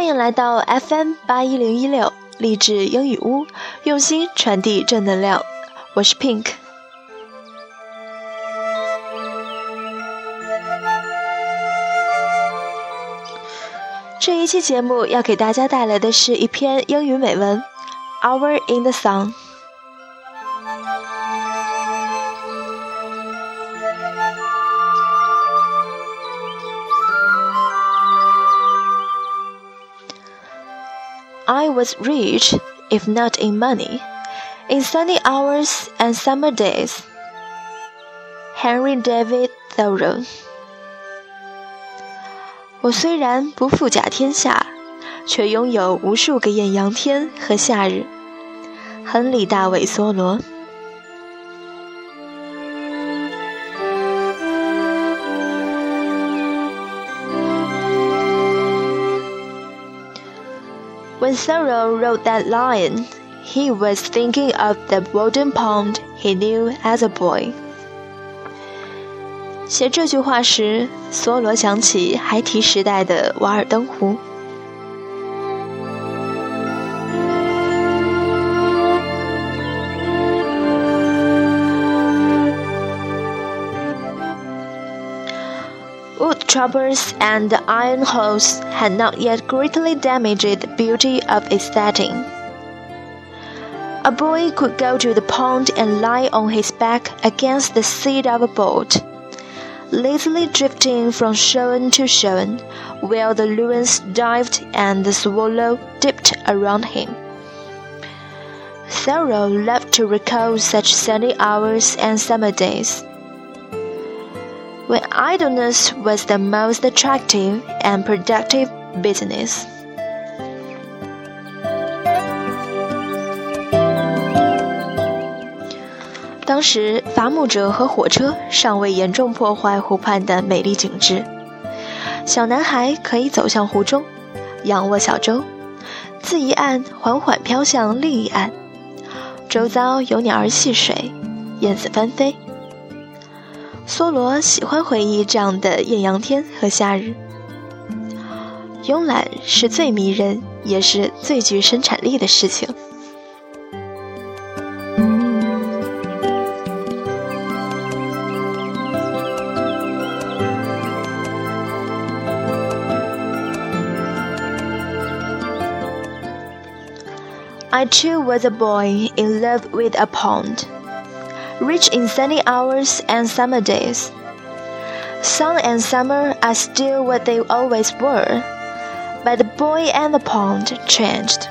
欢迎来到 FM 八一零一六励志英语屋，用心传递正能量。我是 Pink。这一期节目要给大家带来的是一篇英语美文，《Hour in the Sun》。I was rich, if not in money, in sunny hours and summer days. Henry David Thoreau。我虽然不富甲天下，却拥有无数个艳阳天和夏日。亨利·大卫·梭罗。 When Thoreau wrote that line, he was thinking of the Walden Pond he knew as a boy. 写这句话时，梭罗想起孩提时代的瓦尔登湖。Troubles and the iron holes had not yet greatly damaged the beauty of its setting. A boy could go to the pond and lie on his back against the seat of a boat, lazily drifting from shoal to shoal, while the loons dived and the swallow dipped around him. Thoreau loved to recall such sunny hours and summer days when idleness was the most attractive and productive business. 当时，伐木者和火车尚未严重破坏湖畔的美丽景致。小男孩可以走向湖中，仰卧小舟，自一岸缓缓飘向另一岸，周遭有鸟儿戏水，燕子翻飞。梭罗喜欢回忆这样的艳阳天和夏日。慵懒是最迷人，也是最具生产力的事情。I too was a boy in love with a pond rich in sunny hours and summer days. Sun and summer are still what they always were, but the boy and the pond changed.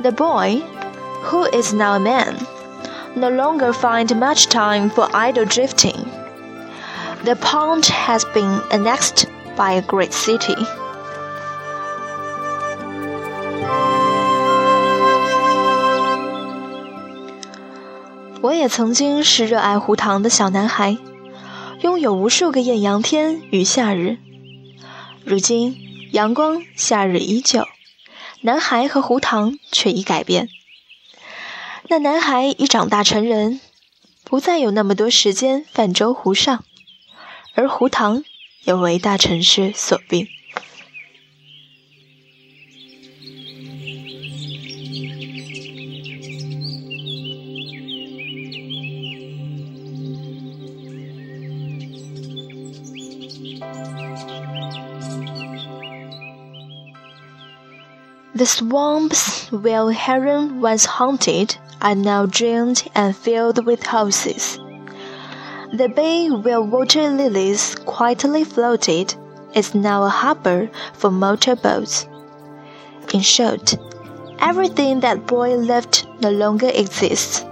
The boy, who is now a man, no longer finds much time for idle drifting. The pond has been annexed by a great city. 我也曾经是热爱湖塘的小男孩，拥有无数个艳阳天与夏日。如今，阳光、夏日依旧，男孩和湖塘却已改变。那男孩已长大成人，不再有那么多时间泛舟湖上，而湖塘也为大城市所并。The swamps where Heron once haunted are now drained and filled with houses. The bay where water lilies quietly floated is now a harbor for motor boats. In short, everything that boy loved no longer exists,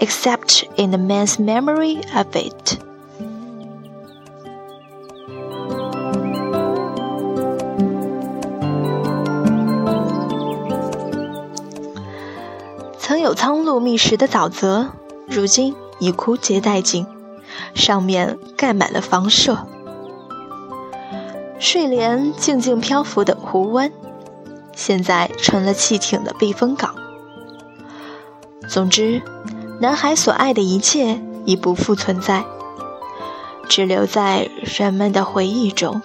except in the man's memory of it. 有苍鹭觅食的沼泽，如今已枯竭殆尽，上面盖满了房舍。睡莲静静漂浮的湖湾，现在成了汽艇的避风港。总之，男孩所爱的一切已不复存在，只留在人们的回忆中。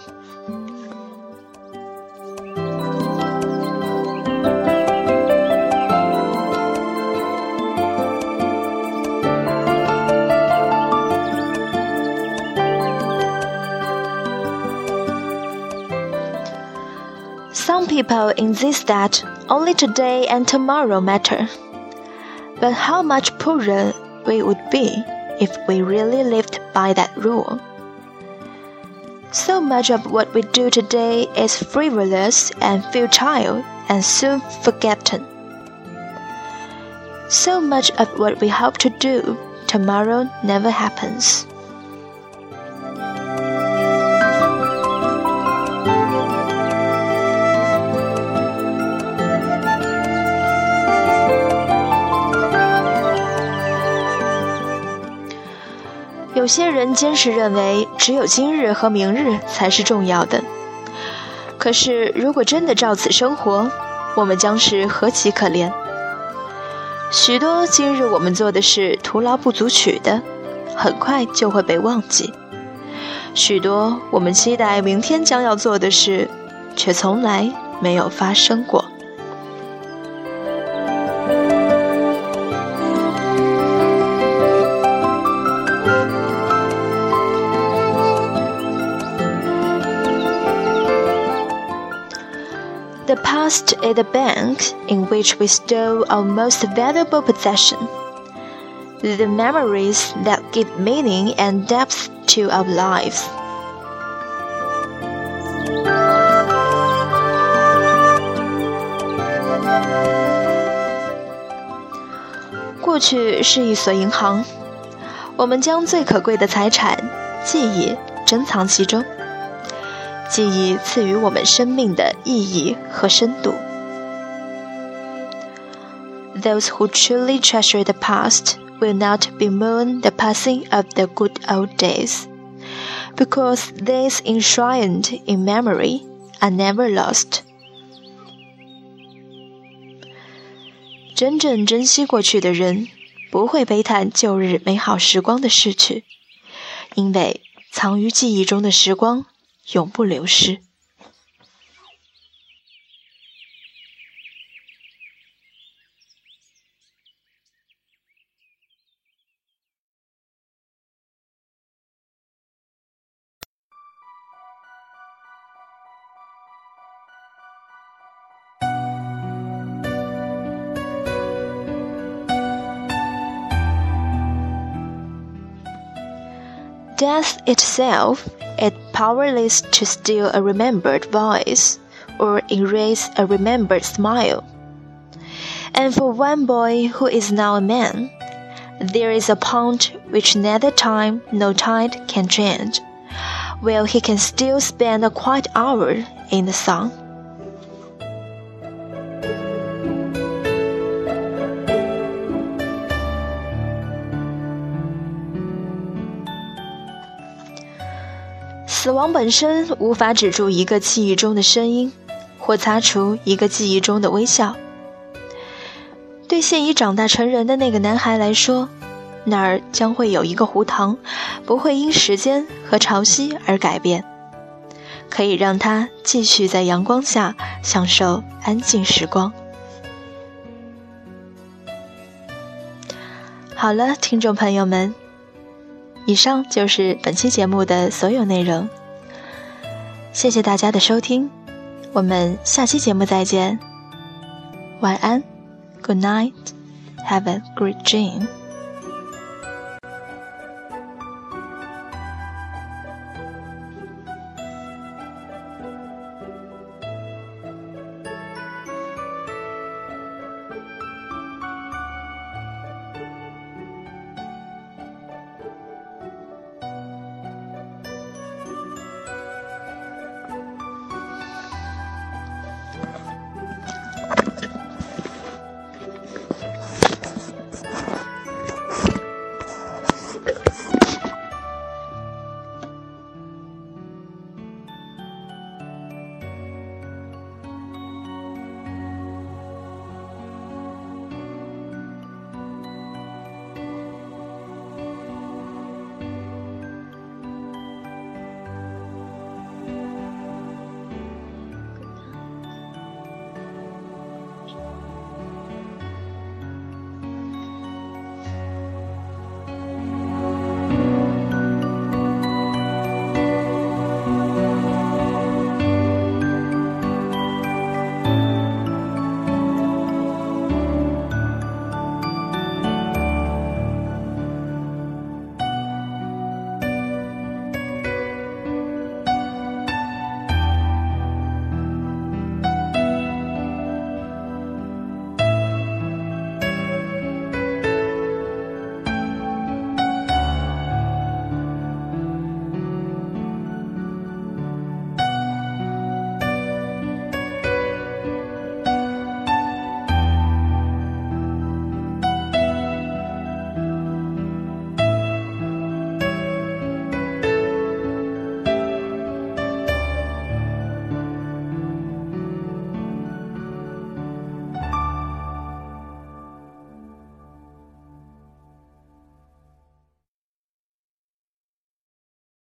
People insist that only today and tomorrow matter. But how much poorer we would be if we really lived by that rule. So much of what we do today is frivolous and futile and soon forgotten. So much of what we hope to do tomorrow never happens. 有些人坚持认为，只有今日和明日才是重要的。可是，如果真的照此生活，我们将是何其可怜！许多今日我们做的事徒劳不足取的，很快就会被忘记；许多我们期待明天将要做的事，却从来没有发生过。The past is the bank in which we store our most valuable possession. The memories that give meaning and depth to our lives. 过去是一所银行，我们将最可贵的财产——记忆珍藏其中。 记忆赐予我们生命的意义和深度。Those who truly treasure the past will not bemoan the passing of the good old days, because days enshrined in memory are never lost. 真正珍惜过去的人，不会悲叹旧日美好时光的逝去，因为藏于记忆中的时光 永不流失。Death itself is powerless to steal a remembered voice or erase a remembered smile. And for one boy who is now a man, there is a point which neither time nor tide can change, where he can still spend a quiet hour in the sun. 死亡本身无法止住一个记忆中的声音，或擦除一个记忆中的微笑。对现已长大成人的那个男孩来说，那儿将会有一个湖塘，不会因时间和潮汐而改变，可以让他继续在阳光下享受安静时光。好了，听众朋友们。以上就是本期节目的所有内容，谢谢大家的收听，我们下期节目再见，晚安，Good night，Have a great dream。